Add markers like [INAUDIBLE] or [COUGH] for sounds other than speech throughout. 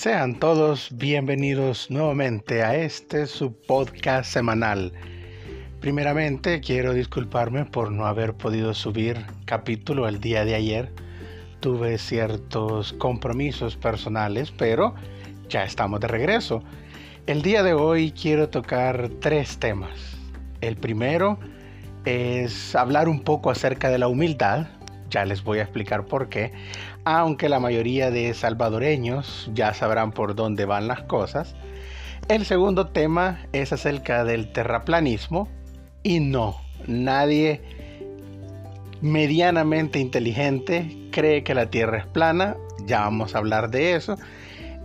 Sean todos bienvenidos nuevamente a este su podcast semanal. Primeramente quiero disculparme por no haber podido subir capítulo el día de ayer. Tuve ciertos compromisos personales, pero ya estamos de regreso. El día de hoy quiero tocar tres temas. El primero es hablar un poco acerca de la humildad, ya les voy a explicar por qué, aunque la mayoría de salvadoreños ya sabrán por dónde van las cosas. El segundo tema es acerca del terraplanismo y no, nadie medianamente inteligente cree que la Tierra es plana, ya vamos a hablar de eso.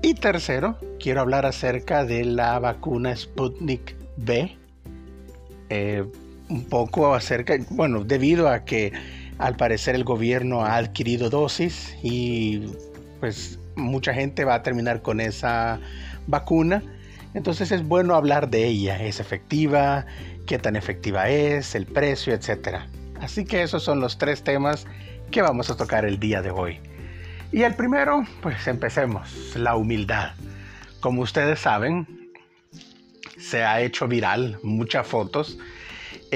Y tercero, quiero hablar acerca de la vacuna Sputnik B. Eh, un poco acerca, bueno, debido a que al parecer el gobierno ha adquirido dosis y pues mucha gente va a terminar con esa vacuna. Entonces es bueno hablar de ella. ¿Es efectiva? ¿Qué tan efectiva es? ¿El precio? Etcétera. Así que esos son los tres temas que vamos a tocar el día de hoy. Y el primero, pues empecemos, la humildad. Como ustedes saben, se ha hecho viral muchas fotos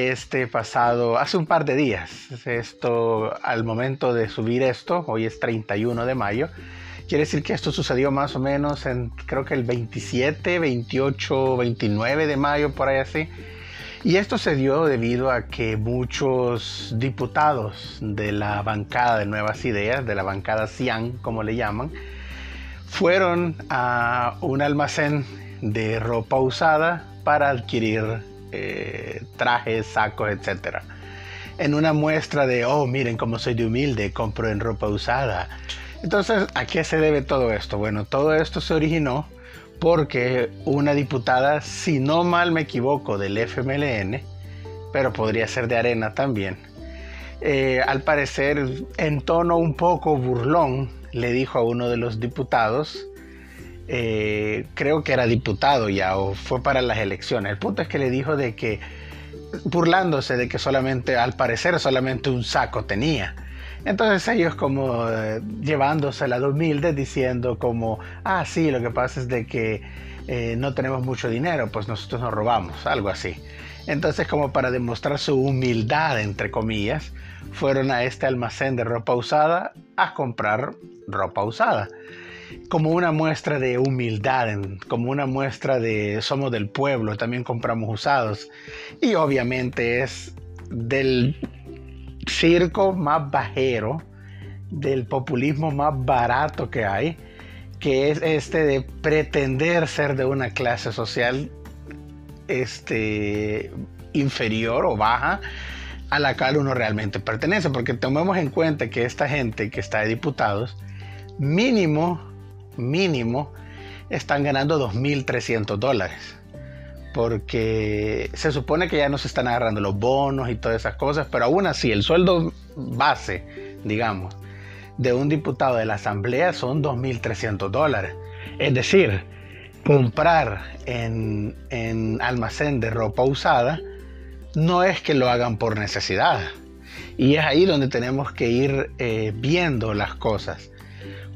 este pasado, hace un par de días. Esto, al momento de subir esto, hoy es 31 de mayo, quiere decir que esto sucedió más o menos en, creo que el 27, 28, 29 de mayo, por ahí así. Y esto se dio debido a que muchos diputados de la bancada de Nuevas Ideas, de la bancada CIAN, como le llaman, fueron a un almacén de ropa usada para adquirir eh, trajes, sacos, etc. En una muestra de, oh, miren cómo soy de humilde, compro en ropa usada. Entonces, ¿a qué se debe todo esto? Bueno, todo esto se originó porque una diputada, si no mal me equivoco, del FMLN, pero podría ser de Arena también, eh, al parecer en tono un poco burlón, le dijo a uno de los diputados, eh, creo que era diputado ya o fue para las elecciones, el punto es que le dijo de que, burlándose de que solamente, al parecer solamente un saco tenía. Entonces ellos como eh, llevándose la de humilde diciendo como, ah, sí, lo que pasa es de que eh, no tenemos mucho dinero, pues nosotros nos robamos, algo así. Entonces como para demostrar su humildad, entre comillas, fueron a este almacén de ropa usada a comprar ropa usada. Como una muestra de humildad, como una muestra de somos del pueblo, también compramos usados. Y obviamente es del circo más bajero, del populismo más barato que hay, que es este de pretender ser de una clase social este, inferior o baja a la cual uno realmente pertenece, porque tomemos en cuenta que esta gente que está de diputados, mínimo, mínimo, están ganando 2.300 dólares porque se supone que ya no se están agarrando los bonos y todas esas cosas, pero aún así el sueldo base, digamos, de un diputado de la Asamblea son 2.300 dólares. Es decir, comprar en, en, almacén de ropa usada no es que lo hagan por necesidad. Y es ahí donde tenemos que ir eh, viendo las cosas.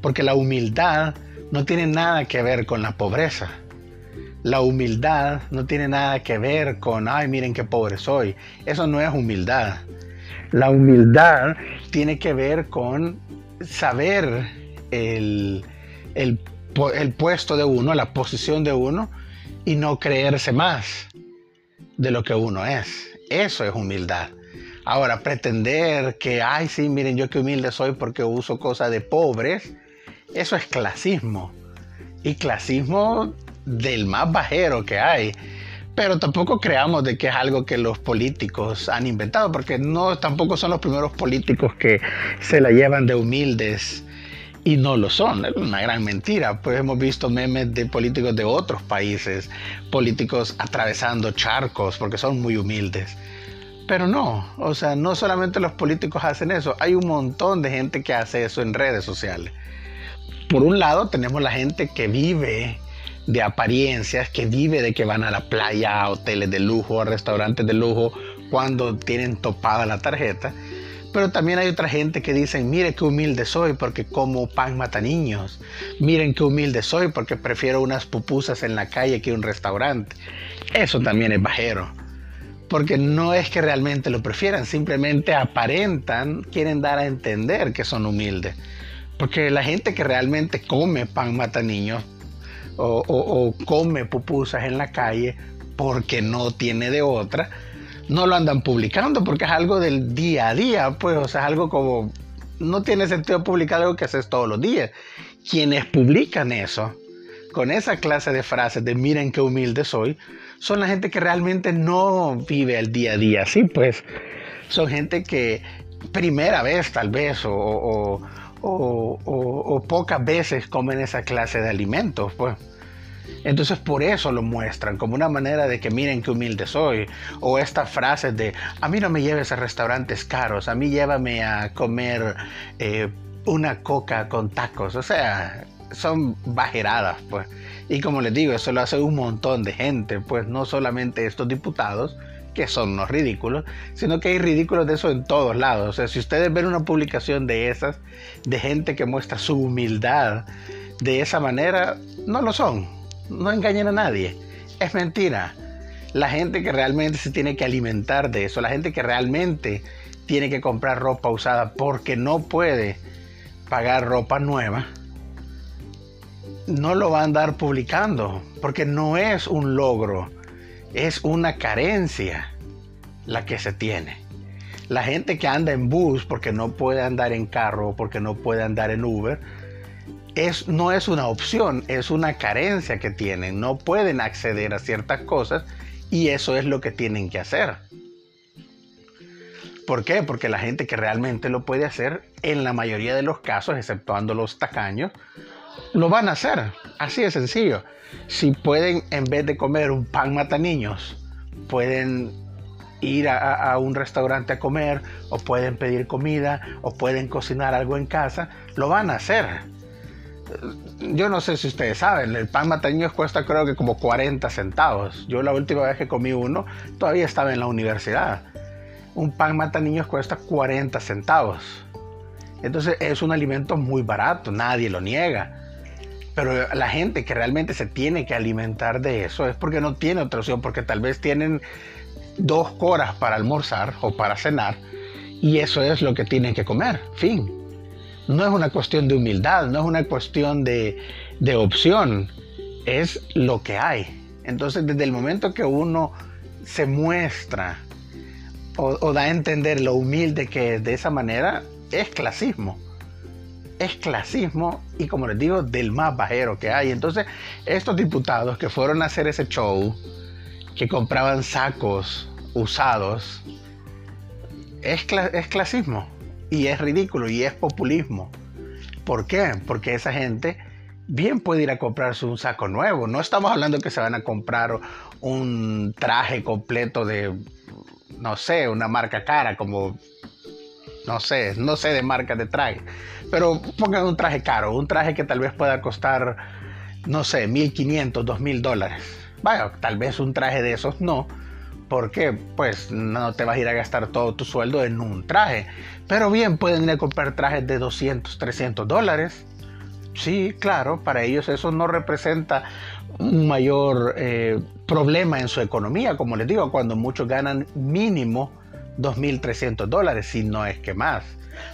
Porque la humildad no tiene nada que ver con la pobreza la humildad no tiene nada que ver con, ay, miren qué pobre soy. Eso no es humildad. La humildad tiene que ver con saber el, el, puesto de uno, la posición de uno y no creerse más de lo que uno es. Eso es humildad. Ahora, pretender que, ay, sí, miren yo qué humilde soy porque uso cosas de pobres, eso es clasismo. Y clasismo del más bajero que hay. Pero tampoco creamos de que es algo que los políticos han inventado, porque no tampoco son los primeros políticos que se la llevan de humildes y no lo son. Es una gran mentira. Pues hemos visto memes de políticos de otros países, políticos atravesando charcos porque son muy humildes. Pero no, o sea, no solamente los políticos hacen eso, hay un montón de gente que hace eso en redes sociales. Por un lado tenemos la gente que vive de apariencias, que vive de que van a la playa, a hoteles de lujo, a restaurantes de lujo, cuando tienen topada la tarjeta. Pero también hay otra gente que dicen, mire qué humilde soy porque como pan mata niños. Miren qué humilde soy porque prefiero unas pupusas en la calle que un restaurante. Eso también es bajero. Porque no es que realmente lo prefieran, simplemente aparentan, quieren dar a entender que son humildes. Porque la gente que realmente come pan mata niños o, come pupusas en la calle porque no tiene de otra, no lo andan publicando porque es algo del día a día, pues, o sea, es algo como, no tiene sentido publicar algo que haces todos los días. Quienes publican eso, con esa clase de frases de miren qué humilde soy, son la gente que realmente no vive el día a día así, pues, son gente que primera vez tal vez o, o, pocas veces comen esa clase de alimentos, pues. Entonces por eso lo muestran, como una manera de que miren qué humilde soy. O estas frases de, a mí no me lleves a restaurantes caros, a mí llévame a comer eh, una coca con tacos. O sea, son bajeradas, pues. Y como les digo, eso lo hace un montón de gente, pues no solamente estos diputados, que son los ridículos, sino que hay ridículos de eso en todos lados. O sea, si ustedes ven una publicación de esas, de gente que muestra su humildad de esa manera, no lo son no engañen a nadie. Es mentira. La gente que realmente se tiene que alimentar de eso, la gente que realmente tiene que comprar ropa usada porque no puede pagar ropa nueva, no lo va a andar publicando porque no es un logro, es una carencia la que se tiene. La gente que anda en bus porque no puede andar en carro, porque no puede andar en Uber, no es una opción, es una carencia que tienen. No pueden acceder a ciertas cosas y eso es lo que tienen que hacer. ¿Por qué? Porque la gente que realmente lo puede hacer, en la mayoría de los casos, exceptuando los tacaños, lo van a hacer. Así de sencillo. Si pueden, en vez de comer un pan mata niños, pueden ir a, un restaurante a comer, o pueden pedir comida, o pueden cocinar algo en casa, lo van a hacer yo no sé si ustedes saben, el pan mataños cuesta creo que como 40 centavos. Yo la última vez que comí uno todavía estaba en la universidad. Un pan mata niños cuesta 40 centavos. Entonces es un alimento muy barato, nadie lo niega. Pero la gente que realmente se tiene que alimentar de eso es porque no tiene otra opción, porque tal vez tienen dos horas para almorzar o para cenar y eso es lo que tienen que comer. Fin no es una cuestión de humildad, no es una cuestión de, opción, es lo que hay. Entonces, desde el momento que uno se muestra o, da a entender lo humilde que es de esa manera, es clasismo. Es clasismo y como les digo, del más bajero que hay. Entonces, estos diputados que fueron a hacer ese show, que compraban sacos usados, es, es clasismo y es ridículo y es populismo. ¿Por qué? Porque esa gente bien puede ir a comprarse un saco nuevo. No estamos hablando que se van a comprar un traje completo de, no sé, una marca cara como, no sé, no sé de marca de traje. Pero pongan un traje caro, un traje que tal vez pueda costar, no sé, 1500, 2000 dólares. Vaya, tal vez un traje de esos no porque pues no te vas a ir a gastar todo tu sueldo en un traje. Pero bien, pueden comprar trajes de 200, 300 dólares. Sí, claro, para ellos eso no representa un mayor eh, problema en su economía, como les digo, cuando muchos ganan mínimo 2.300 dólares, si no es que más.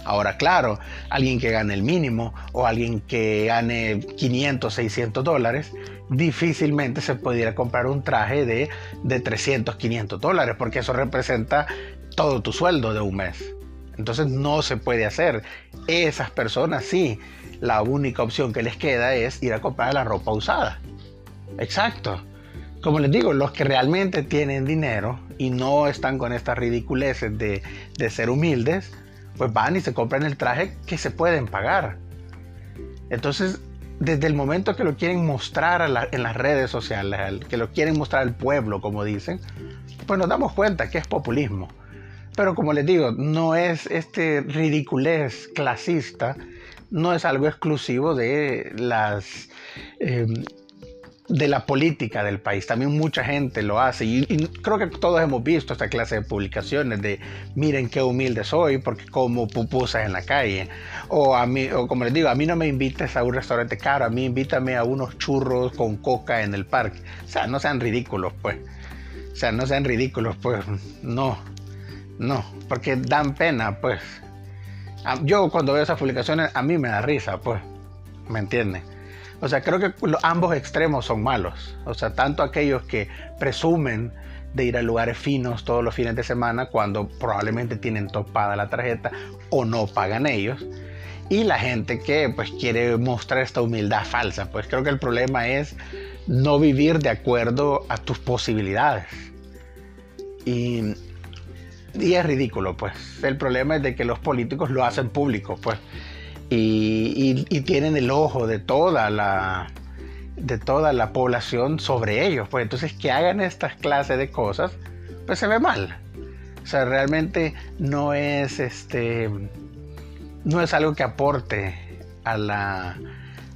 Ahora, claro, alguien que gane el mínimo o alguien que gane 500, 600 dólares, difícilmente se pudiera comprar un traje de, de 300, 500 dólares, porque eso representa todo tu sueldo de un mes. Entonces no se puede hacer. Esas personas sí, la única opción que les queda es ir a comprar la ropa usada. Exacto. Como les digo, los que realmente tienen dinero y no están con estas ridiculeces de, de ser humildes, pues van y se compran el traje que se pueden pagar. Entonces, desde el momento que lo quieren mostrar en las redes sociales, que lo quieren mostrar al pueblo, como dicen, pues nos damos cuenta que es populismo. Pero como les digo, no es este ridiculez clasista, no es algo exclusivo de las, em, de la política del país. También mucha gente lo hace y, creo que todos hemos visto esta clase de publicaciones de miren qué humilde soy porque como pupusas en la calle. O a mí, o como les digo, a mí no me invites a un restaurante caro, a mí invítame a unos churros con coca en el parque. O sea, no sean ridículos, pues. O sea, no sean ridículos, pues. No, no, porque dan pena, pues. Yo cuando veo esas publicaciones, a mí me da risa, pues. ¿Me entiendes? O sea, creo que ambos extremos son malos. O sea, tanto aquellos que presumen de ir a lugares finos todos los fines de semana cuando probablemente tienen topada la tarjeta o no pagan ellos. Y la gente que pues quiere mostrar esta humildad falsa. Pues creo que el problema es no vivir de acuerdo a tus posibilidades. Y, y es ridículo, pues. El problema es de que los políticos lo hacen público, pues y, tienen el ojo de toda la de toda la población sobre ellos. Pues entonces que hagan estas clases de cosas, pues se ve mal. O sea, realmente no es este no es algo que aporte a la,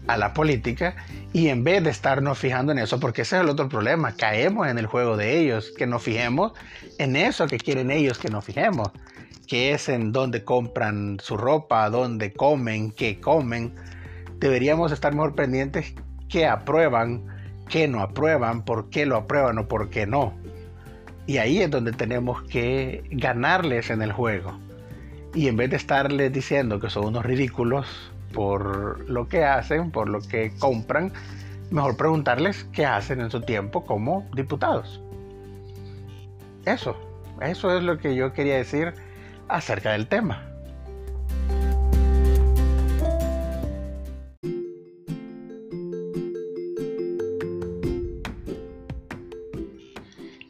a la política y en vez de estarnos fijando en eso, porque ese es el otro problema, caemos en el juego de ellos, que nos fijemos en eso que quieren ellos que nos fijemos que es en dónde compran su ropa, dónde comen, qué comen, deberíamos estar mejor pendientes qué aprueban, qué no aprueban, por qué lo aprueban o por qué no. Y ahí es donde tenemos que ganarles en el juego. Y en vez de estarles diciendo que son unos ridículos por lo que hacen, por lo que compran, mejor preguntarles qué hacen en su tiempo como diputados. Eso, eso es lo que yo quería decir acerca del tema.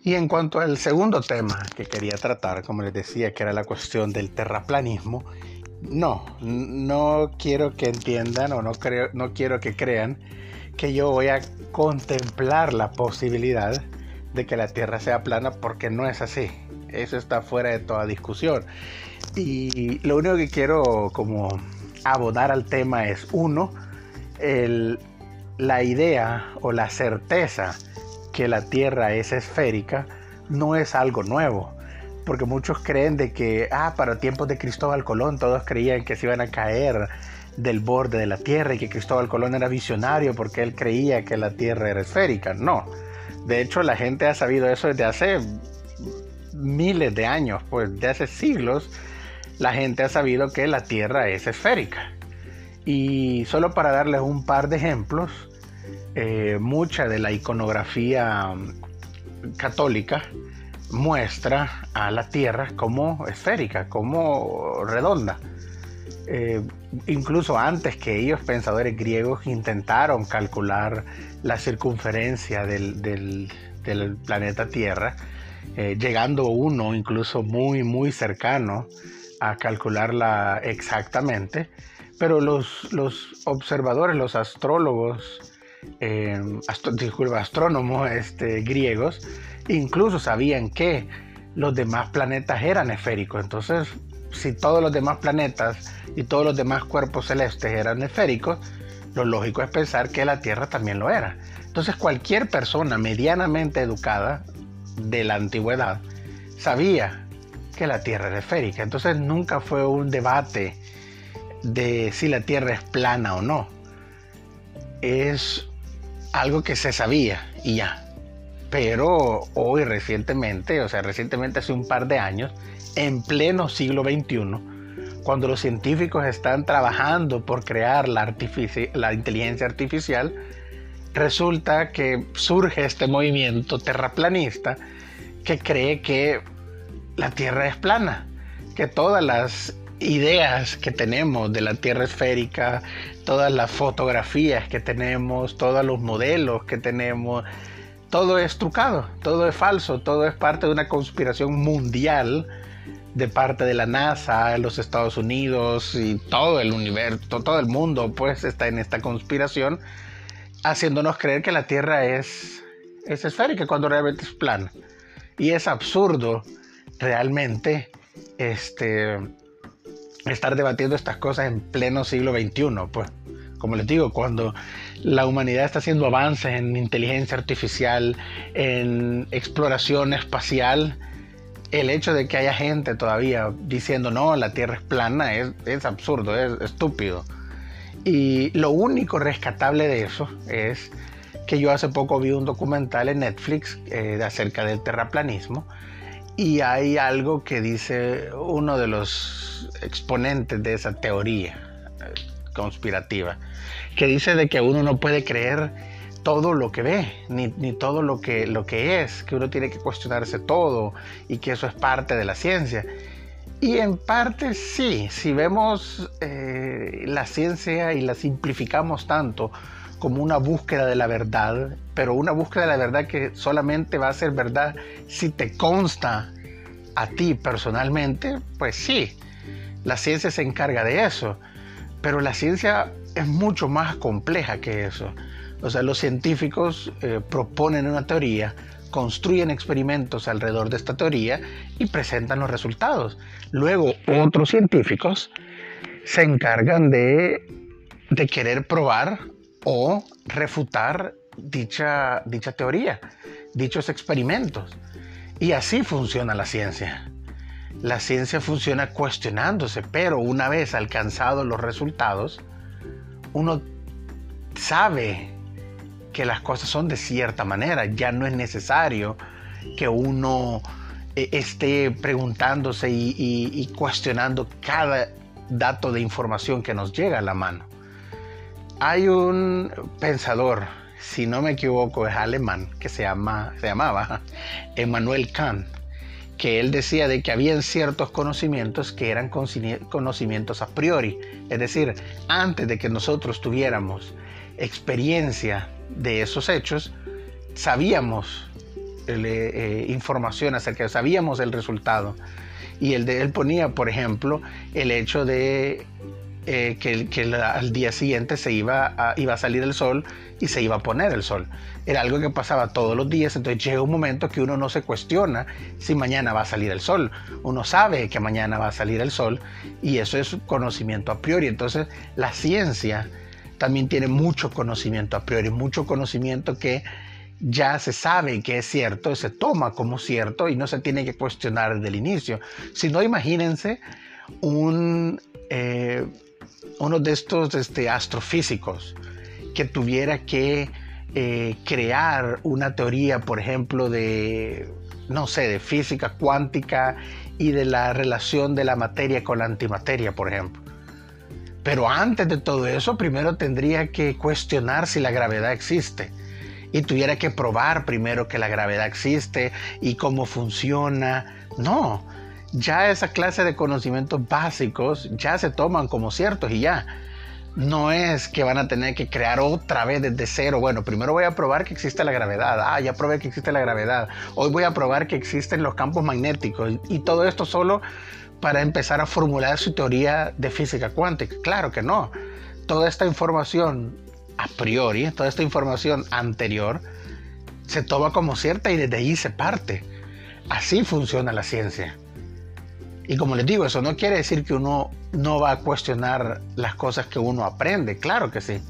Y en cuanto al segundo tema que quería tratar, como les decía, que era la cuestión del terraplanismo, no, no quiero que entiendan o no, creo, no quiero que crean que yo voy a contemplar la posibilidad de que la Tierra sea plana porque no es así. Eso está fuera de toda discusión. Y lo único que quiero como abordar al tema es, uno, la idea o la certeza que la Tierra es esférica no es algo nuevo. Porque muchos creen de que, ah, para tiempos de Cristóbal Colón todos creían que se iban a caer del borde de la Tierra y que Cristóbal Colón era visionario porque él creía que la Tierra era esférica. No. De hecho, la gente ha sabido eso desde hace miles de años, pues de hace siglos, la gente ha sabido que la Tierra es esférica. Y solo para darles un par de ejemplos, eh, mucha de la iconografía católica muestra a la Tierra como esférica, como redonda. Eh, incluso antes que ellos, pensadores griegos, intentaron calcular la circunferencia del, del planeta Tierra, eh, llegando uno incluso muy, muy cercano a calcularla exactamente, pero los, los observadores, los astrólogos, eh, astrónomos este, griegos, incluso sabían que los demás planetas eran esféricos. Entonces, si todos los demás planetas y todos los demás cuerpos celestes eran esféricos, lo lógico es pensar que la Tierra también lo era. Entonces, cualquier persona medianamente educada de la antigüedad sabía que la Tierra era esférica. Entonces nunca fue un debate de si la Tierra es plana o no. Es algo que se sabía y ya. Pero hoy recientemente, o sea, recientemente hace un par de años, en pleno siglo XXI, cuando los científicos están trabajando por crear la, la inteligencia artificial, resulta que surge este movimiento terraplanista que cree que la Tierra es plana, que todas las ideas que tenemos de la Tierra esférica, todas las fotografías que tenemos, todos los modelos que tenemos, todo es trucado, todo es falso, todo es parte de una conspiración mundial de parte de la NASA, los Estados Unidos y todo el universo, todo el mundo pues está en esta conspiración haciéndonos creer que la Tierra es, es esférica cuando realmente es plana. Y es absurdo realmente este, estar debatiendo estas cosas en pleno siglo XXI, pues como les digo, cuando la humanidad está haciendo avances en inteligencia artificial, en exploración espacial, el hecho de que haya gente todavía diciendo no, la Tierra es plana es, es absurdo, es estúpido. Y lo único rescatable de eso es que yo hace poco vi un documental en Netflix eh, acerca del terraplanismo y hay algo que dice uno de los exponentes de esa teoría eh, conspirativa, que dice de que uno no puede creer todo lo que ve, ni, todo lo que, lo que es, que uno tiene que cuestionarse todo y que eso es parte de la ciencia. Y en parte sí, si vemos eh, la ciencia y la simplificamos tanto como una búsqueda de la verdad, pero una búsqueda de la verdad que solamente va a ser verdad si te consta a ti personalmente, pues sí, la ciencia se encarga de eso, pero la ciencia es mucho más compleja que eso. O sea, los científicos eh, proponen una teoría, construyen experimentos alrededor de esta teoría y presentan los resultados. Luego otros científicos se encargan de, de querer probar o refutar dicha, dicha teoría, dichos experimentos. Y así funciona la ciencia. La ciencia funciona cuestionándose, pero una vez alcanzados los resultados, uno sabe que las cosas son de cierta manera, ya no es necesario que uno eh, esté preguntándose y, cuestionando cada dato de información que nos llega a la mano. Hay un pensador, si no me equivoco, es alemán, que se, llama, se llamaba Emmanuel Kant, que él decía de que habían ciertos conocimientos que eran conocimientos a priori, es decir, antes de que nosotros tuviéramos experiencia de esos hechos, sabíamos eh, eh, información acerca sabíamos el resultado. Y el él ponía, por ejemplo, el hecho de eh, que, al día siguiente se iba a, iba a salir el sol y se iba a poner el sol. Era algo que pasaba todos los días, entonces llega un momento que uno no se cuestiona si mañana va a salir el sol. Uno sabe que mañana va a salir el sol y eso es conocimiento a priori. Entonces la ciencia también tiene mucho conocimiento a priori, mucho conocimiento que ya se sabe que es cierto, se toma como cierto y no se tiene que cuestionar desde el inicio. Si no, imagínense un, eh, uno de estos este, astrofísicos que tuviera que eh, crear una teoría, por ejemplo, de, no sé, de física cuántica y de la relación de la materia con la antimateria, por ejemplo. Pero antes de todo eso, primero tendría que cuestionar si la gravedad existe. Y tuviera que probar primero que la gravedad existe y cómo funciona. No, ya esa clase de conocimientos básicos ya se toman como ciertos y ya. No es que van a tener que crear otra vez desde cero. Bueno, primero voy a probar que existe la gravedad. Ah, ya probé que existe la gravedad. Hoy voy a probar que existen los campos magnéticos. Y todo esto solo para empezar a formular su teoría de física cuántica. Claro que no. Toda esta información a priori, toda esta información anterior, se toma como cierta y desde ahí se parte. Así funciona la ciencia. Y como les digo, eso no quiere decir que uno no va a cuestionar las cosas que uno aprende, claro que sí.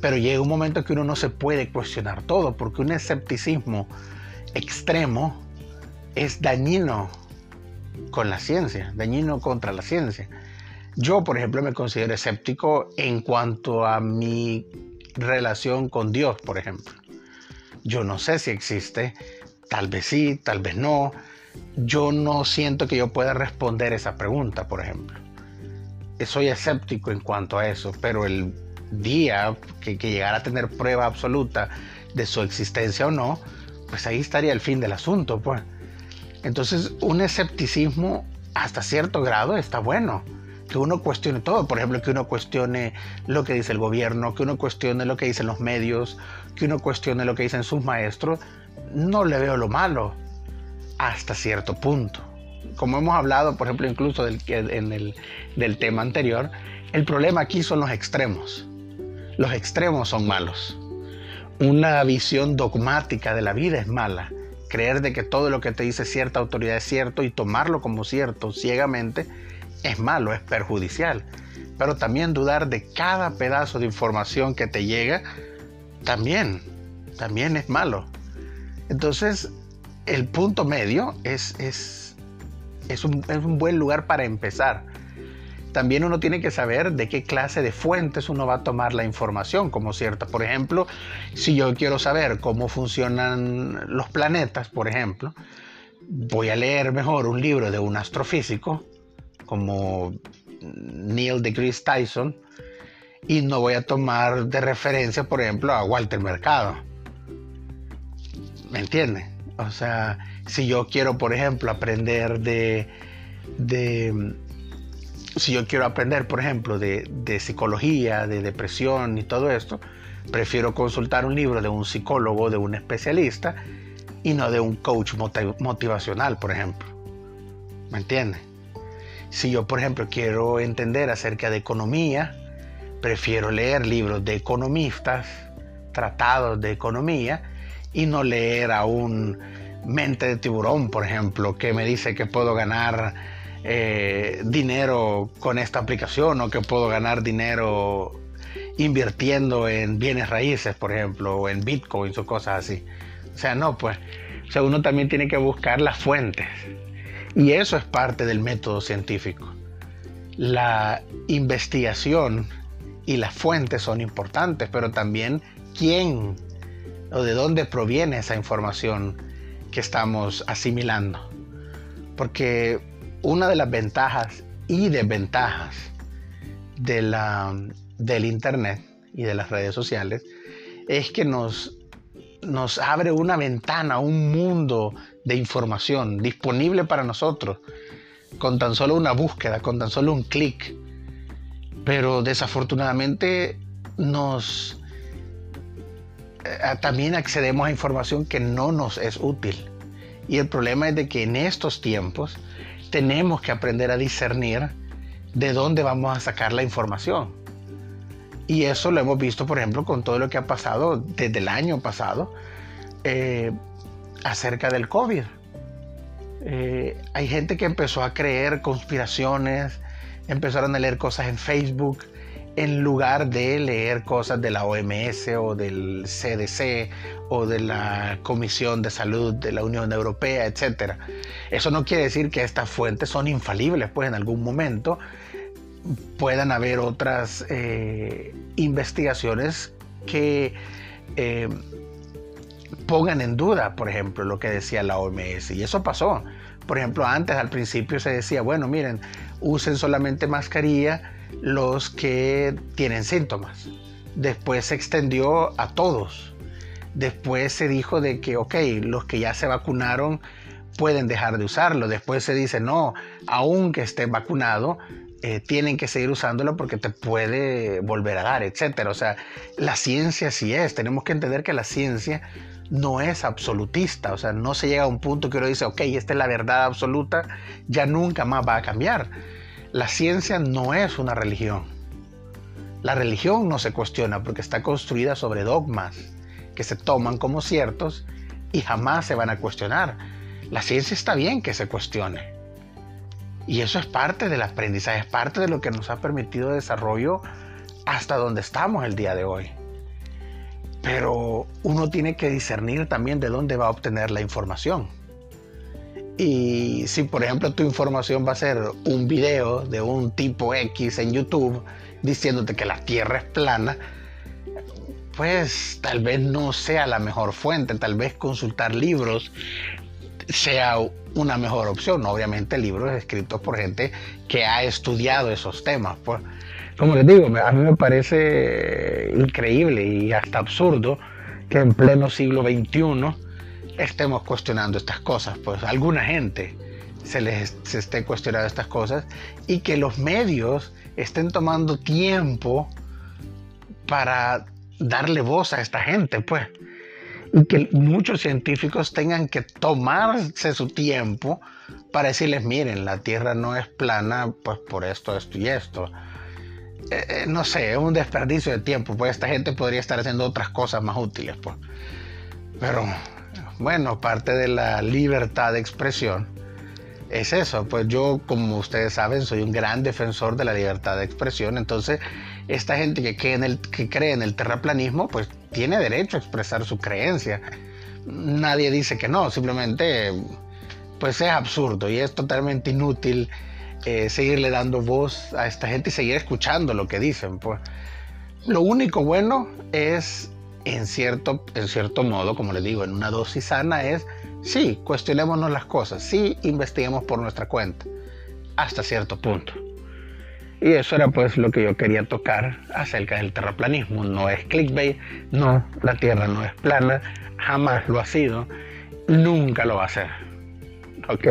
Pero llega un momento que uno no se puede cuestionar todo, porque un escepticismo extremo es dañino con la ciencia, dañino contra la ciencia. Yo, por ejemplo, me considero escéptico en cuanto a mi relación con Dios, por ejemplo. Yo no sé si existe, tal vez sí, tal vez no. Yo no siento que yo pueda responder esa pregunta, por ejemplo. Soy escéptico en cuanto a eso, pero el día que, llegara a tener prueba absoluta de su existencia o no, pues ahí estaría el fin del asunto, pues. Entonces, un escepticismo hasta cierto grado está bueno. Que uno cuestione todo, por ejemplo, que uno cuestione lo que dice el gobierno, que uno cuestione lo que dicen los medios, que uno cuestione lo que dicen sus maestros, no le veo lo malo hasta cierto punto. Como hemos hablado, por ejemplo, incluso en el, del tema anterior, el problema aquí son los extremos. Los extremos son malos. Una visión dogmática de la vida es mala creer de que todo lo que te dice cierta autoridad es cierto y tomarlo como cierto ciegamente es malo, es perjudicial. pero también dudar de cada pedazo de información que te llega, también, también es malo. Entonces, el punto medio es, es, es, un, es un buen lugar para empezar también uno tiene que saber de qué clase de fuentes uno va a tomar la información como cierta. Por ejemplo, si yo quiero saber cómo funcionan los planetas, por ejemplo, voy a leer mejor un libro de un astrofísico como Neil deGrasse Tyson y no voy a tomar de referencia, por ejemplo, a Walter Mercado. ¿Me entiende? O sea, si yo quiero, por ejemplo, aprender de, de si yo quiero aprender, por ejemplo, de, psicología, de depresión y todo esto, prefiero consultar un libro de un psicólogo, de un especialista, y no de un coach motivacional, por ejemplo. ¿Me entiende? Si yo, por ejemplo, quiero entender acerca de economía, prefiero leer libros de economistas, tratados de economía, y no leer a un mente de tiburón, por ejemplo, que me dice que puedo ganar eh, dinero con esta aplicación o que puedo ganar dinero invirtiendo en bienes raíces, por ejemplo, o en bitcoins o cosas así. O sea, no, pues, o sea, uno también tiene que buscar las fuentes. Y eso es parte del método científico. La investigación y las fuentes son importantes, pero también quién o de dónde proviene esa información que estamos asimilando. Porque una de las ventajas y desventajas de la, del Internet y de las redes sociales es que nos, nos abre una ventana, un mundo de información disponible para nosotros con tan solo una búsqueda, con tan solo un clic. Pero desafortunadamente nos eh, también accedemos a información que no nos es útil. Y el problema es de que en estos tiempos tenemos que aprender a discernir de dónde vamos a sacar la información. Y eso lo hemos visto, por ejemplo, con todo lo que ha pasado desde el año pasado eh, acerca del COVID. Eh, hay gente que empezó a creer conspiraciones, empezaron a leer cosas en Facebook, en lugar de leer cosas de la OMS o del CDC o de la Comisión de Salud de la Unión Europea, etc. Eso no quiere decir que estas fuentes son infalibles, pues en algún momento puedan haber otras eh, investigaciones que eh, pongan en duda, por ejemplo, lo que decía la OMS. Y eso pasó. Por ejemplo, antes al principio se decía, bueno, miren, usen solamente mascarilla los que tienen síntomas. Después se extendió a todos. Después se dijo de que, ok, los que ya se vacunaron pueden dejar de usarlo. Después se dice, no, aunque esté vacunado, eh, tienen que seguir usándolo porque te puede volver a dar, etc. O sea, la ciencia sí es. Tenemos que entender que la ciencia no es absolutista. O sea, no se llega a un punto que uno dice, ok, esta es la verdad absoluta, ya nunca más va a cambiar la ciencia no es una religión. La religión no se cuestiona porque está construida sobre dogmas que se toman como ciertos y jamás se van a cuestionar. La ciencia está bien que se cuestione. Y eso es parte del aprendizaje, es parte de lo que nos ha permitido desarrollo hasta donde estamos el día de hoy. Pero uno tiene que discernir también de dónde va a obtener la información. Y si por ejemplo tu información va a ser un video de un tipo X en YouTube diciéndote que la Tierra es plana, pues tal vez no sea la mejor fuente, tal vez consultar libros sea una mejor opción. Obviamente libros escritos por gente que ha estudiado esos temas. Pues, como les digo, a mí me parece increíble y hasta absurdo que en pleno siglo XXI estemos cuestionando estas cosas, pues alguna gente se les se esté cuestionando estas cosas y que los medios estén tomando tiempo para darle voz a esta gente, pues. Y que muchos científicos tengan que tomarse su tiempo para decirles, miren, la Tierra no es plana, pues por esto, esto y esto. Eh, eh, no sé, es un desperdicio de tiempo, pues esta gente podría estar haciendo otras cosas más útiles, pues. Pero bueno, parte de la libertad de expresión es eso, pues yo, como ustedes saben, soy un gran defensor de la libertad de expresión, entonces esta gente que cree en el, terraplanismo, pues tiene derecho a expresar su creencia. Nadie dice que no, simplemente pues es absurdo y es totalmente inútil eh, seguirle dando voz a esta gente y seguir escuchando lo que dicen. Pues. Lo único bueno es, en cierto, en cierto modo, como les digo, en una dosis sana, es sí, cuestionémonos las cosas, sí, investiguemos por nuestra cuenta, hasta cierto punto. Y eso era pues lo que yo quería tocar acerca del terraplanismo. No es clickbait, no, la Tierra no es plana, jamás lo ha sido, nunca lo va a ser. ¿Ok?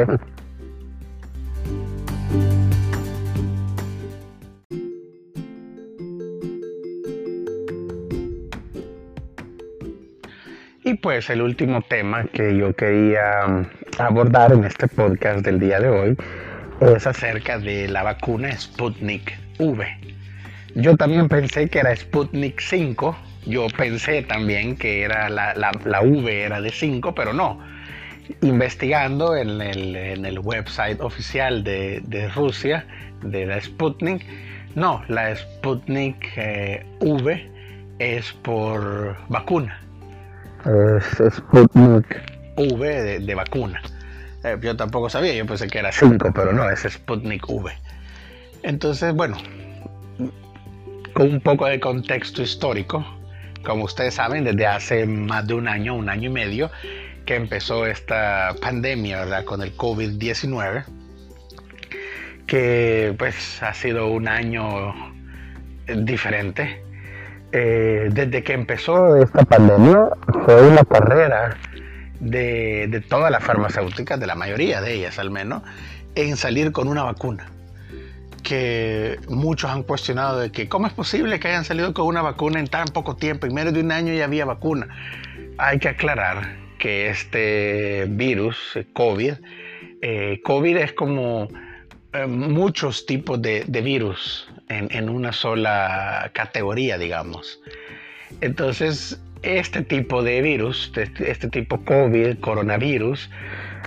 Y pues el último tema que yo quería abordar en este podcast del día de hoy es acerca de la vacuna Sputnik V. Yo también pensé que era Sputnik 5, yo pensé también que era la, la, V era de 5, pero no. Investigando en el, en el website oficial de, de, Rusia, de la Sputnik, no, la Sputnik eh, V es por vacuna es Sputnik V de, vacuna. Eh, yo tampoco sabía, yo pensé que era 5, pero no, es Sputnik V. Entonces, bueno, con un poco de contexto histórico, como ustedes saben, desde hace más de un año, un año y medio, que empezó esta pandemia, ¿verdad? Con el COVID-19, que pues ha sido un año diferente eh, desde que empezó esta pandemia fue una carrera de, de todas las farmacéuticas, de la mayoría de ellas al menos, en salir con una vacuna. Que muchos han cuestionado de que cómo es posible que hayan salido con una vacuna en tan poco tiempo, en menos de un año ya había vacuna. Hay que aclarar que este virus, COVID, eh, COVID es como eh, muchos tipos de, de virus en, una sola categoría, digamos. Entonces, este tipo de virus, este, este tipo COVID, coronavirus,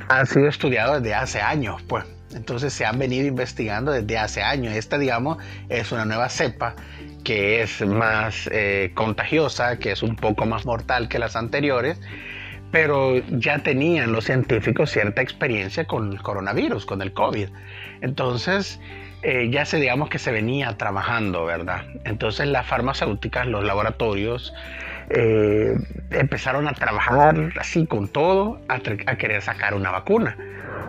han sido estudiados desde hace años, pues. Entonces se han venido investigando desde hace años. Esta, digamos, es una nueva cepa que es más eh, contagiosa, que es un poco más mortal que las anteriores, pero ya tenían los científicos cierta experiencia con el coronavirus, con el COVID. Entonces, eh, ya se digamos que se venía trabajando, ¿verdad? Entonces las farmacéuticas, los laboratorios, eh, empezaron a trabajar así con todo, a, querer sacar una vacuna.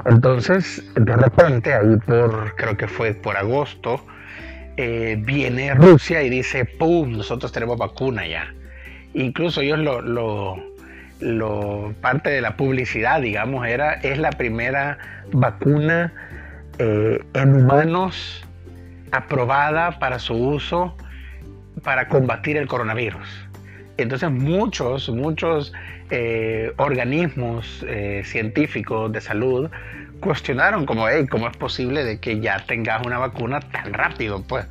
Entonces, de repente, ahí por, creo que fue por agosto, eh, viene Rusia y dice, ¡pum!, nosotros tenemos vacuna ya. Incluso ellos lo, lo, lo, parte de la publicidad, digamos, era, es la primera vacuna eh, en humanos aprobada para su uso para combatir el coronavirus. Entonces muchos, muchos eh, organismos eh, científicos de salud cuestionaron como, hey, ¿cómo es posible de que ya tengas una vacuna tan rápido? Pues,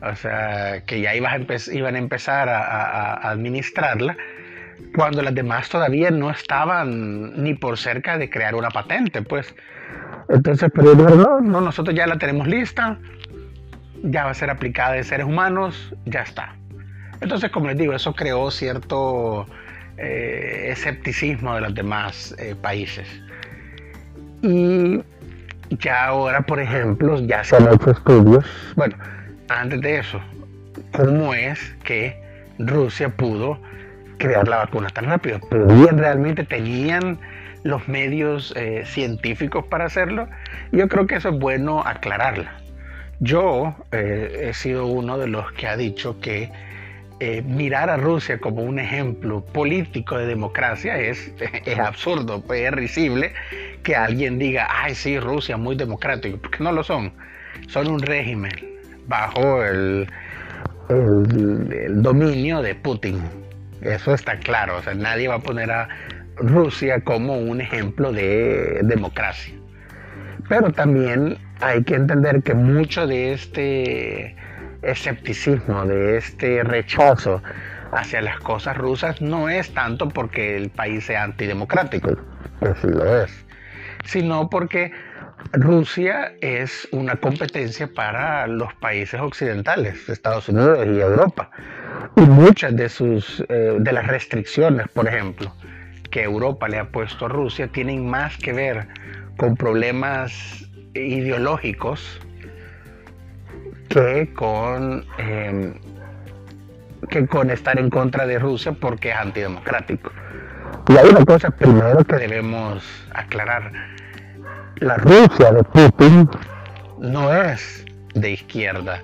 o sea, que ya ibas iban a empezar a administrarla cuando las demás todavía no estaban ni por cerca de crear una patente, pues. Entonces, pero no, no, nosotros ya la tenemos lista, ya va a ser aplicada en seres humanos, ya está. Entonces, como les digo, eso creó cierto eh, escepticismo de los demás eh, países. Y ya ahora, por ejemplo, ya se han hecho estudios, bueno, antes de eso, ¿cómo es que Rusia pudo crear la vacuna tan rápido? ¿Podían realmente, tenían los medios eh, científicos para hacerlo. Yo creo que eso es bueno aclararla. Yo eh, he sido uno de los que ha dicho que eh, mirar a Rusia como un ejemplo político de democracia es, [LAUGHS] absurdo, es risible que alguien diga, ay sí, Rusia muy democrático, porque no lo son. Son un régimen bajo el dominio de Putin. Eso está claro, o sea, nadie va a poner a Rusia como un ejemplo de democracia. Pero también hay que entender que mucho de este escepticismo, de este rechazo hacia las cosas rusas no es tanto porque el país sea antidemocrático, que sí lo es, sino porque Rusia es una competencia para los países occidentales, Estados Unidos y Europa. Y muchas de, sus, eh, de las restricciones, por ejemplo, que Europa le ha puesto a Rusia, tienen más que ver con problemas ideológicos que con, em, que con estar en contra de Rusia porque es antidemocrático. Y hay una cosa primero que debemos aclarar la Rusia de Putin no es de izquierda,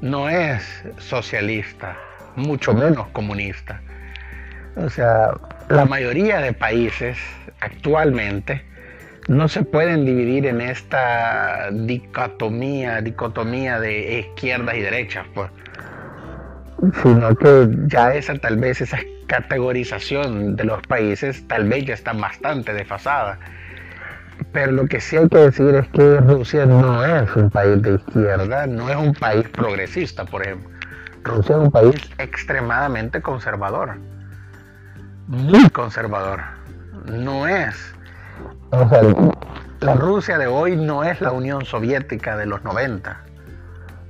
no es socialista, mucho menos comunista. O sea, la mayoría de países actualmente no se pueden dividir en esta dicotomía, dicotomía de izquierdas y derechas, pues. Sino que ya esa tal vez esa categorización de los países tal vez ya está bastante desfasada pero lo que sí hay que decir es que Rusia no es un país de izquierda, no es un país progresista, por ejemplo. Rusia es un país extremadamente conservador, muy conservador. No es. O sea, la Rusia de hoy no es la Unión Soviética de los 90.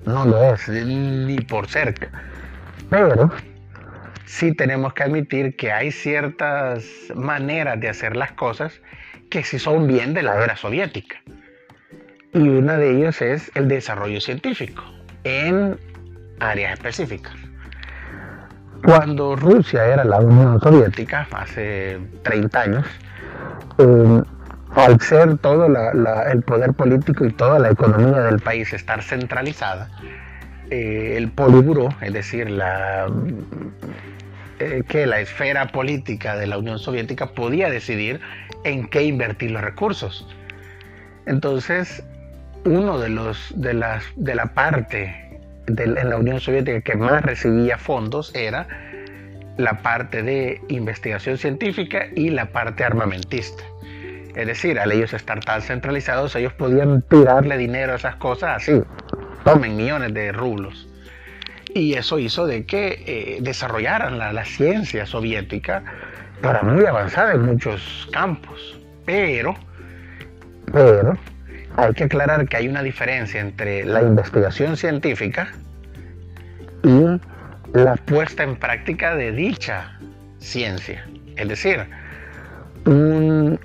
No lo es, ni por cerca. Pero sí tenemos que admitir que hay ciertas maneras de hacer las cosas que sí son bien de la era soviética. Y una de ellas es el desarrollo científico en áreas específicas. Cuando Rusia era la Unión Soviética, hace 30 años, eh, al ser todo el poder político y toda la economía del país estar centralizada, eh, el Politburo, es decir, la, eh, que la esfera política de la Unión Soviética podía decidir en qué invertir los recursos. Entonces, uno de los de las de la parte de, en la Unión Soviética que más recibía fondos era la parte de investigación científica y la parte armamentista. Es decir, al ellos estar tan centralizados, ellos podían tirarle dinero a esas cosas así, tomen millones de rublos. Y eso hizo de que eh, desarrollaran la, la ciencia soviética para muy avanzada en muchos campos. Pero, pero, hay que aclarar que hay una diferencia entre la investigación científica y la puesta en práctica de dicha ciencia. Es decir, un,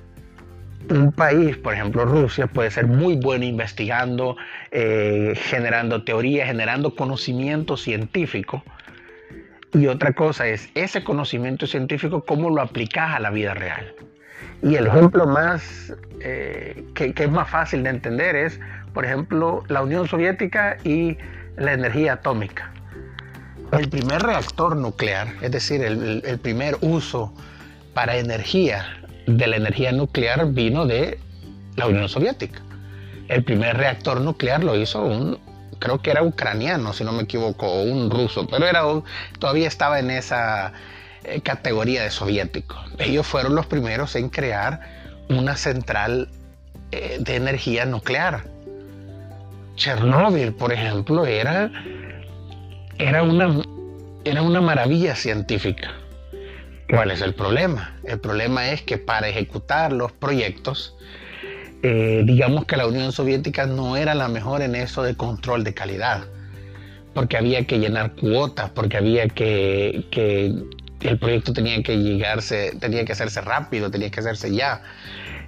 país, por ejemplo Rusia, puede ser muy bueno investigando, eh, generando teorías, generando conocimiento científico, y otra cosa es ese conocimiento científico, cómo lo aplicas a la vida real. Y el ejemplo más eh, que, es más fácil de entender es, por ejemplo, la Unión Soviética y la energía atómica. El primer reactor nuclear, es decir, el, el primer uso para energía de la energía nuclear vino de la Unión Soviética. El primer reactor nuclear lo hizo un creo que era ucraniano, si no me equivoco, o un ruso, pero era todavía estaba en esa eh, categoría de soviético. Ellos fueron los primeros en crear una central eh, de energía nuclear. Chernóbil, por ejemplo, era, era, una, era una maravilla científica. ¿Cuál es el problema? El problema es que para ejecutar los proyectos eh, digamos que la Unión Soviética no era la mejor en eso de control de calidad, porque había que llenar cuotas, porque había que, que el proyecto tenía que llegarse, tenía que hacerse rápido, tenía que hacerse ya.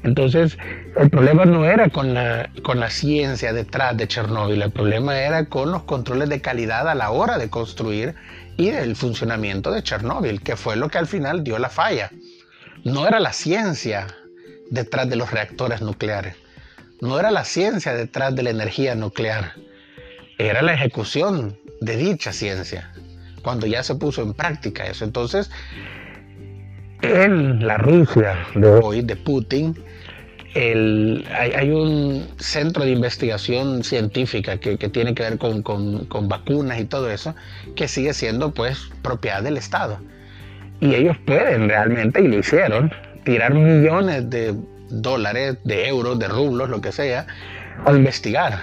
Entonces, el problema no era con la, con la ciencia detrás de Chernóbil, el problema era con los controles de calidad a la hora de construir y el funcionamiento de Chernóbil, que fue lo que al final dio la falla. No era la ciencia detrás de los reactores nucleares. No era la ciencia detrás de la energía nuclear, era la ejecución de dicha ciencia, cuando ya se puso en práctica eso. Entonces, en la Rusia de hoy, de Putin, hay, un centro de investigación científica que, tiene que ver con, con, vacunas y todo eso, que sigue siendo pues propiedad del Estado. Y ellos pueden realmente, y lo hicieron, tirar millones de dólares, de euros, de rublos, lo que sea, a investigar.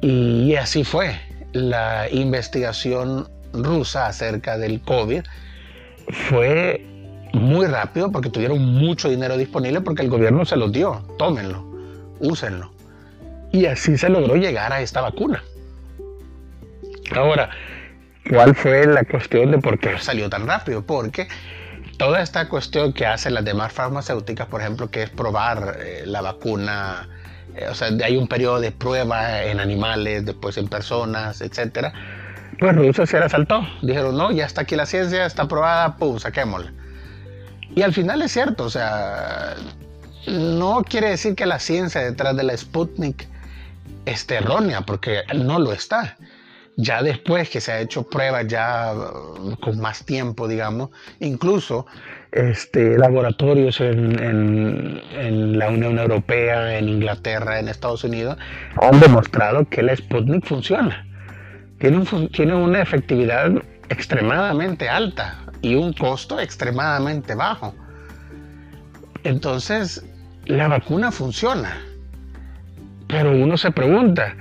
Y así fue. La investigación rusa acerca del COVID fue muy rápido porque tuvieron mucho dinero disponible porque el gobierno se los dio, tómenlo. úsenlo. Y así se logró llegar a esta vacuna. Ahora, ¿cuál fue la cuestión de por qué salió tan rápido? Porque toda esta cuestión que hacen las demás farmacéuticas, por ejemplo, que es probar eh, la vacuna, eh, o sea, hay un periodo de prueba en animales, después en personas, etcétera. Pues Rusia se la saltó. Dijeron, no, ya está aquí la ciencia, está probada, pum, saquémosla. Y al final es cierto, o sea, no quiere decir que la ciencia detrás de la Sputnik esté errónea, porque no lo está. Ya después que se ha hecho pruebas ya uh, con más tiempo, digamos, incluso este, laboratorios en, la Unión Europea, en Inglaterra, en Estados Unidos, han demostrado que la Sputnik funciona. Tiene, tiene una efectividad extremadamente alta y un costo extremadamente bajo. Entonces, la vacuna funciona. Pero uno se pregunta,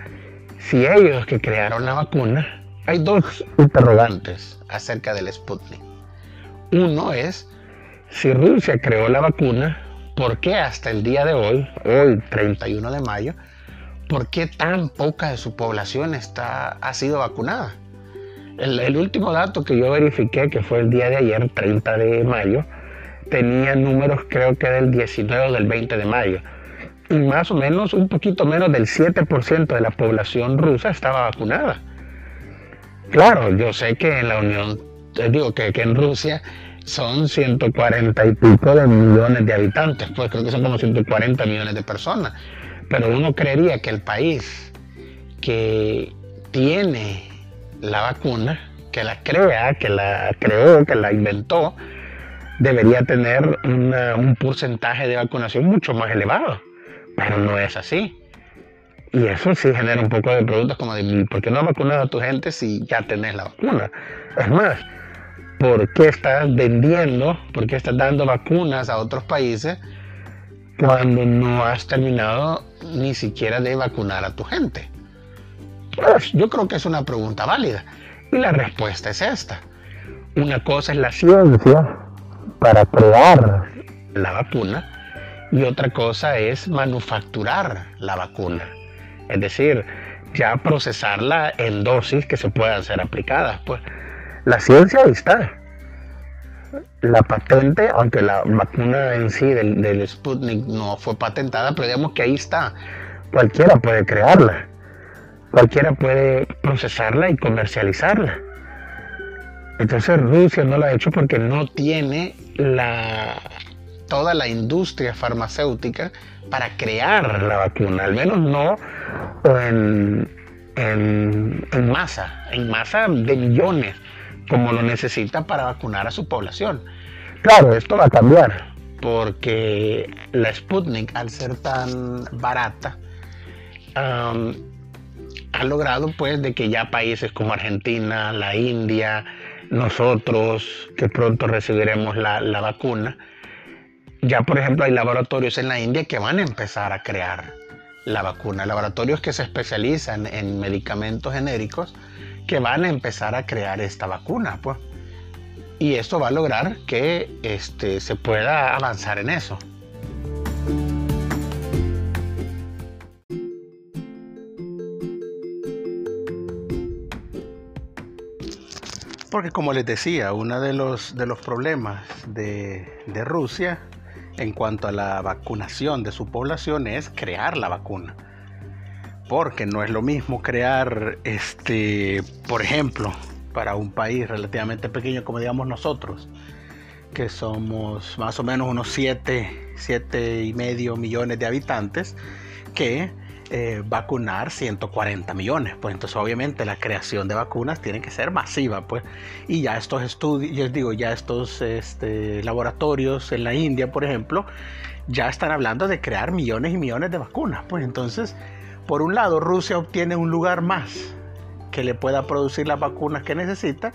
si ellos que crearon la vacuna, hay dos interrogantes acerca del Sputnik. Uno es, si Rusia creó la vacuna, ¿por qué hasta el día de hoy, hoy 31 de mayo, por qué tan poca de su población está, ha sido vacunada? El, último dato que yo verifiqué, que fue el día de ayer, 30 de mayo, tenía números creo que del 19 o del 20 de mayo. Y más o menos, un poquito menos del 7% de la población rusa estaba vacunada. Claro, yo sé que en la Unión, digo que, que en Rusia son 140 y pico de millones de habitantes, pues creo que son como 140 millones de personas. Pero uno creería que el país que tiene la vacuna, que la crea, que la creó, que la inventó, debería tener un porcentaje de vacunación mucho más elevado. Pero no es así. Y eso sí genera un poco de preguntas como de, ¿por qué no has vacunado a tu gente si ya tenés la vacuna? Es más, ¿por qué estás vendiendo, por qué estás dando vacunas a otros países cuando no has terminado ni siquiera de vacunar a tu gente? Pues yo creo que es una pregunta válida. Y la respuesta es esta. Una cosa es la ciencia para crear la vacuna y otra cosa es manufacturar la vacuna. Es decir, ya procesarla en dosis que se puedan ser aplicadas. Pues la ciencia ahí está. La patente, aunque la vacuna en sí del, del Sputnik no fue patentada, pero digamos que ahí está. Cualquiera puede crearla cualquiera puede procesarla y comercializarla. Entonces Rusia no lo ha hecho porque no tiene la, toda la industria farmacéutica para crear la vacuna, al menos no en, en masa, en masa de millones, como lo necesita para vacunar a su población. Claro, esto va a cambiar, porque la Sputnik, al ser tan barata, ha logrado pues de que ya países como Argentina, la India, nosotros que pronto recibiremos la, vacuna, ya por ejemplo hay laboratorios en la India que van a empezar a crear la vacuna, laboratorios que se especializan en medicamentos genéricos que van a empezar a crear esta vacuna, pues. Y esto va a lograr que este, se pueda avanzar en eso. Porque como les decía, uno de los, de los problemas de, Rusia en cuanto a la vacunación de su población es crear la vacuna. Porque no es lo mismo crear, este, por ejemplo, para un país relativamente pequeño como digamos nosotros, que somos más o menos unos 7, 7 y medio millones de habitantes, que eh, vacunar 140 millones. Pues entonces obviamente la creación de vacunas tiene que ser masiva. Pues. Y ya estos estudios, digo, ya estos este, laboratorios en la India, por ejemplo, ya están hablando de crear millones y millones de vacunas. Pues entonces, por un lado, Rusia obtiene un lugar más que le pueda producir las vacunas que necesita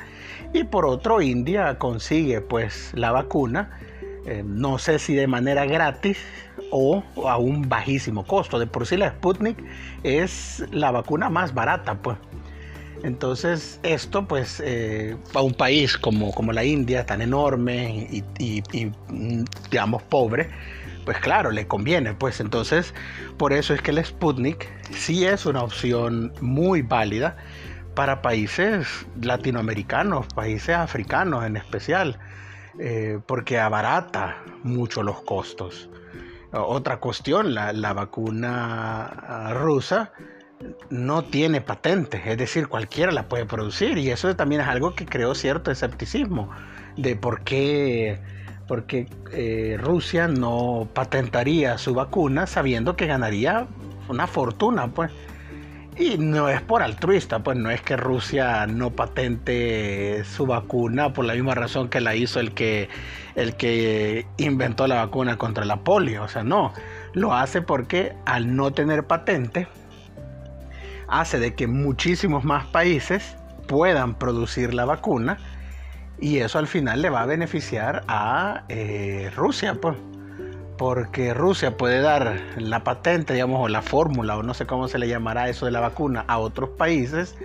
y por otro India consigue pues la vacuna eh, no sé si de manera gratis o a un bajísimo costo. De por sí la Sputnik es la vacuna más barata, pues. Entonces esto pues eh, a un país como, como la India, tan enorme y, y, digamos pobre, pues claro, le conviene. Pues entonces, por eso es que el Sputnik sí es una opción muy válida para países latinoamericanos, países africanos en especial, eh, porque abarata mucho los costos. Otra cuestión, la, la vacuna rusa no tiene patente, es decir, cualquiera la puede producir y eso también es algo que creó cierto escepticismo de por qué, eh, Rusia no patentaría su vacuna sabiendo que ganaría una fortuna, pues. Y no es por altruista, pues no es que Rusia no patente su vacuna por la misma razón que la hizo el que, el que inventó la vacuna contra la polio. O sea, no, lo hace porque al no tener patente, hace de que muchísimos más países puedan producir la vacuna y eso al final le va a beneficiar a eh, Rusia, pues. Porque Rusia puede dar la patente, digamos, o la fórmula, o no sé cómo se le llamará eso de la vacuna, a otros países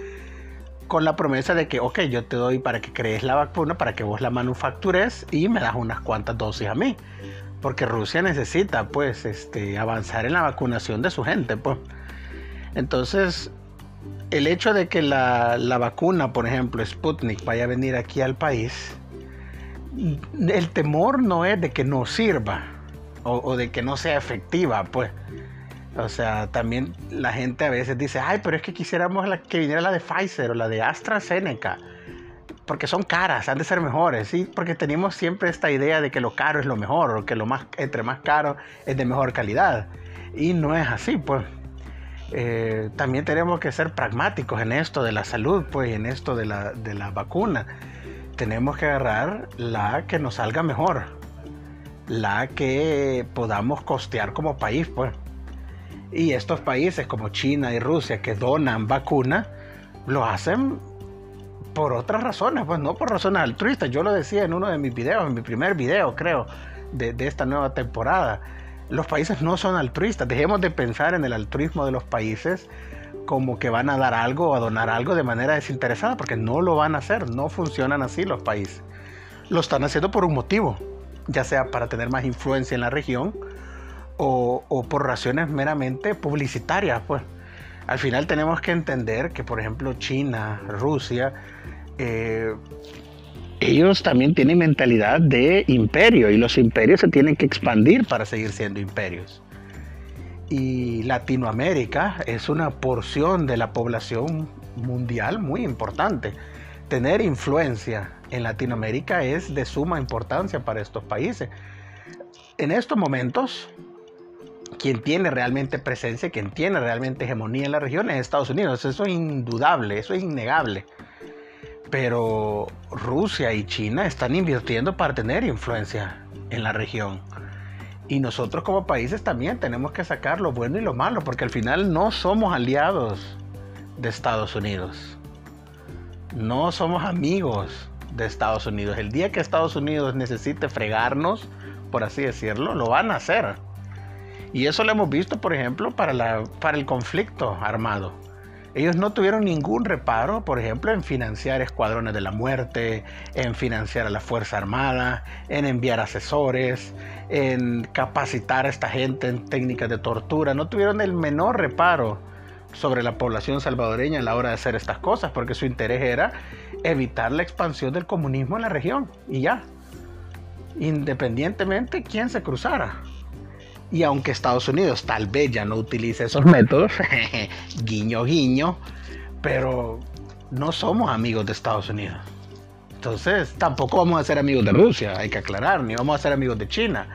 con la promesa de que, ok, yo te doy para que crees la vacuna, para que vos la manufactures y me das unas cuantas dosis a mí. Porque Rusia necesita, pues, este, avanzar en la vacunación de su gente, pues. Entonces, el hecho de que la, vacuna, por ejemplo, Sputnik, vaya a venir aquí al país, el temor no es de que no sirva o, de que no sea efectiva, pues. O sea, también la gente a veces dice, ay, pero es que quisiéramos que viniera la de Pfizer o la de AstraZeneca, porque son caras, han de ser mejores, ¿sí? Porque tenemos siempre esta idea de que lo caro es lo mejor, o que lo más, entre más caro es de mejor calidad. Y no es así, pues. Eh, también tenemos que ser pragmáticos en esto de la salud, pues, en esto de la, de la vacuna. Tenemos que agarrar la que nos salga mejor, la que podamos costear como país, pues. Y estos países como China y Rusia que donan vacuna, lo hacen por otras razones, pues no por razones altruistas. Yo lo decía en uno de mis videos, en mi primer video, creo, de, de esta nueva temporada los países no son altruistas. Dejemos de pensar en el altruismo de los países como que van a dar algo o a donar algo de manera desinteresada, porque no lo van a hacer, no funcionan así los países. Lo están haciendo por un motivo, ya sea para tener más influencia en la región o, por razones meramente publicitarias. Pues al final tenemos que entender que, por ejemplo, China, Rusia, eh, ellos también tienen mentalidad de imperio y los imperios se tienen que expandir para seguir siendo imperios. Y Latinoamérica es una porción de la población mundial muy importante. Tener influencia en Latinoamérica es de suma importancia para estos países. En estos momentos, quien tiene realmente presencia, quien tiene realmente hegemonía en la región es Estados Unidos. Eso es indudable, eso es innegable pero Rusia y China están invirtiendo para tener influencia en la región. Y nosotros como países también tenemos que sacar lo bueno y lo malo, porque al final no somos aliados de Estados Unidos. No somos amigos de Estados Unidos. El día que Estados Unidos necesite fregarnos, por así decirlo, lo van a hacer. Y eso lo hemos visto, por ejemplo, para, para el conflicto armado. Ellos no tuvieron ningún reparo, por ejemplo, en financiar escuadrones de la muerte, en financiar a la Fuerza Armada, en enviar asesores, en capacitar a esta gente en técnicas de tortura. No tuvieron el menor reparo sobre la población salvadoreña a la hora de hacer estas cosas, porque su interés era evitar la expansión del comunismo en la región. Y ya, independientemente quién se cruzara. Y aunque Estados Unidos tal vez ya no utilice esos métodos, [LAUGHS] guiño, guiño, pero no somos amigos de Estados Unidos. Entonces, tampoco vamos a ser amigos de Rusia, hay que aclarar, ni vamos a ser amigos de China.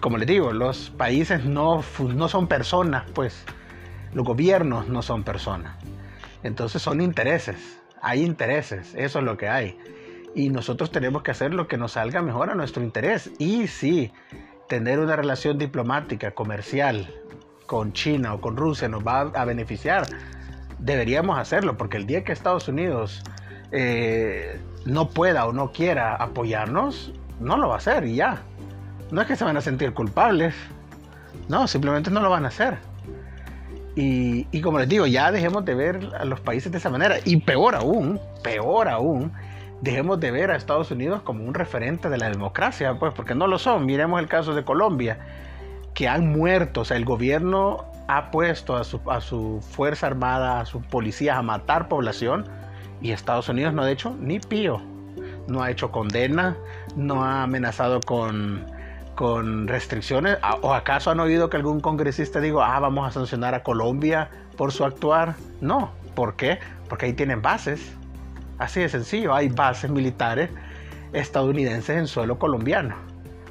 Como les digo, los países no, no son personas, pues los gobiernos no son personas. Entonces son intereses, hay intereses, eso es lo que hay. Y nosotros tenemos que hacer lo que nos salga mejor a nuestro interés. Y sí, tener una relación diplomática, comercial con China o con Rusia nos va a beneficiar, deberíamos hacerlo, porque el día que Estados Unidos eh, no pueda o no quiera apoyarnos, no lo va a hacer y ya. No es que se van a sentir culpables, no, simplemente no lo van a hacer. Y, como les digo, ya dejemos de ver a los países de esa manera. Y peor aún, peor aún, dejemos de ver a Estados Unidos como un referente de la democracia, pues porque no lo son. Miremos el caso de Colombia. que han muerto, o sea, el gobierno ha puesto a su, a su Fuerza Armada, a sus policías a matar población y Estados Unidos no ha hecho ni pío, no ha hecho condena, no ha amenazado con, con restricciones. ¿O acaso han oído que algún congresista diga, ah, vamos a sancionar a Colombia por su actuar? No, ¿por qué? Porque ahí tienen bases. Así de sencillo, hay bases militares estadounidenses en suelo colombiano.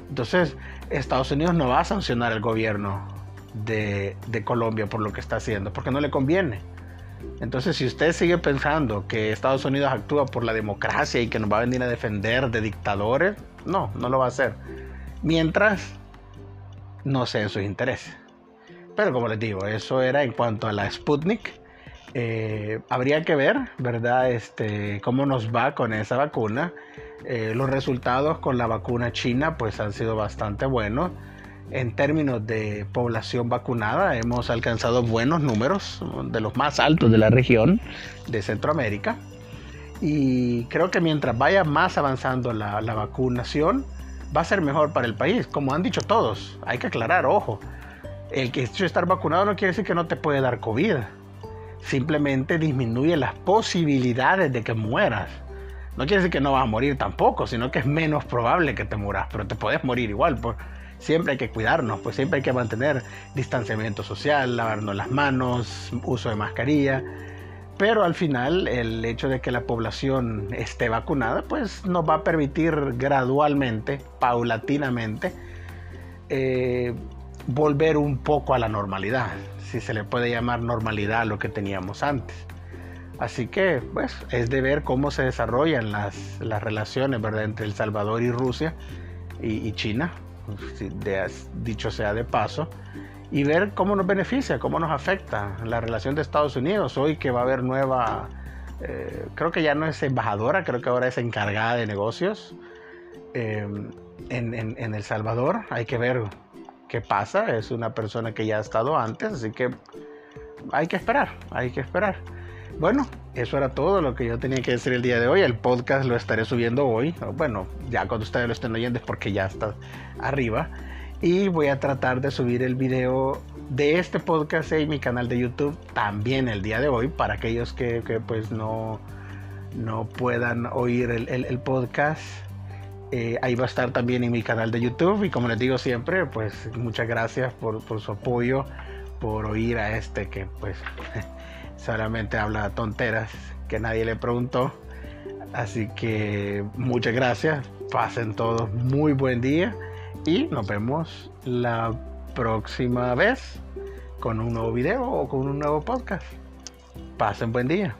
Entonces, Estados Unidos no va a sancionar al gobierno de, Colombia por lo que está haciendo, porque no le conviene. Entonces, si usted sigue pensando que Estados Unidos actúa por la democracia y que nos va a venir a defender de dictadores, no, no lo va a hacer. Mientras no en sus intereses. Pero como les digo, eso era en cuanto a la Sputnik. Eh, habría que ver, ¿verdad? Este, cómo nos va con esa vacuna. Eh, los resultados con la vacuna china pues han sido bastante buenos. En términos de población vacunada hemos alcanzado buenos números, de los más altos de la región de Centroamérica. Y creo que mientras vaya más avanzando la, la vacunación, va a ser mejor para el país. Como han dicho todos, hay que aclarar, ojo, el que estar vacunado no quiere decir que no te puede dar COVID. Simplemente disminuye las posibilidades de que mueras. No quiere decir que no vas a morir tampoco, sino que es menos probable que te muras, pero te puedes morir igual. Por, siempre hay que cuidarnos, pues siempre hay que mantener distanciamiento social, lavarnos las manos, uso de mascarilla. Pero al final el hecho de que la población esté vacunada, pues nos va a permitir gradualmente, paulatinamente, eh, volver un poco a la normalidad, si se le puede llamar normalidad a lo que teníamos antes. Así que, pues, es de ver cómo se desarrollan las, relaciones, ¿verdad?, entre El Salvador y Rusia y China, dicho sea de paso, y ver cómo nos beneficia, cómo nos afecta la relación de Estados Unidos. Hoy que va a haber nueva, eh, creo que ya no es embajadora, creo que ahora es encargada de negocios eh, en, El Salvador. Hay que ver qué pasa. Es una persona que ya ha estado antes, así que hay que esperar, hay que esperar. Bueno, eso era todo lo que yo tenía que decir el día de hoy. El podcast lo estaré subiendo hoy. Bueno, ya cuando ustedes lo estén oyendo es porque ya está arriba. Y voy a tratar de subir el video de este podcast en mi canal de YouTube también el día de hoy para aquellos que, pues no, no puedan oír el, podcast. Eh, ahí va a estar también en mi canal de YouTube y como les digo siempre, pues muchas gracias por, por su apoyo, por oír a este que pues [LAUGHS] solamente habla tonteras que nadie le preguntó. Así que muchas gracias, pasen todos muy buen día y nos vemos la próxima vez con un nuevo video o con un nuevo podcast. Pasen buen día.